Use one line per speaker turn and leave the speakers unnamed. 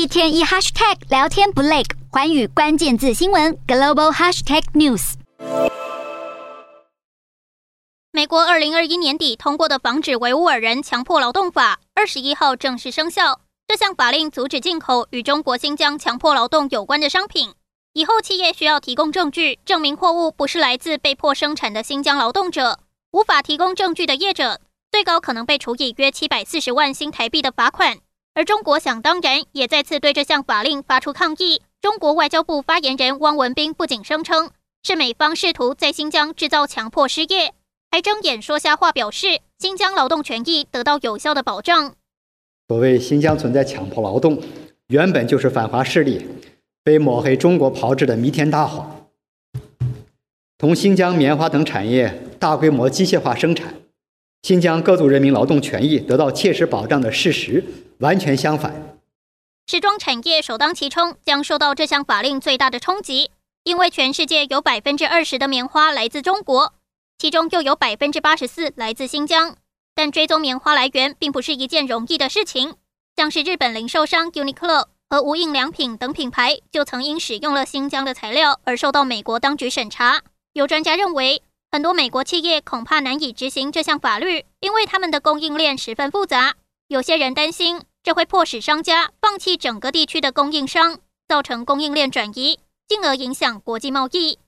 一天一 hashtag 聊天不累，环宇关键字新闻 global hashtag news。
美国二零二一年底通过的防止维吾尔人强迫劳动法，二十一号正式生效。这项法令阻止进口与中国新疆强迫劳动有关的商品。以后企业需要提供证据，证明货物不是来自被迫生产的新疆劳动者。无法提供证据的业者，最高可能被处以约七百四十万新台币的罚款。而中国想当然也再次对这项法令发出抗议。中国外交部发言人汪文斌不仅声称是美方试图在新疆制造强迫失业，还睁眼说瞎话，表示新疆劳动权益得到有效的保障。
所谓新疆存在强迫劳动，原本就是反华势力被抹黑中国炮制的弥天大谎。同新疆棉花等产业大规模机械化生产，新疆各族人民劳动权益得到切实保障的事实完全相反。
时装产业首当其冲，将受到这项法令最大的冲击，因为全世界有百分之二十的棉花来自中国，其中又有百分之八十四来自新疆。但追踪棉花来源并不是一件容易的事情，像是日本零售商 Uniqlo 和无印良品等品牌，就曾因使用了新疆的材料而受到美国当局审查。有专家认为，很多美国企业恐怕难以执行这项法律，因为他们的供应链十分复杂。有些人担心，这会迫使商家放弃整个地区的供应商，造成供应链转移，进而影响国际贸易。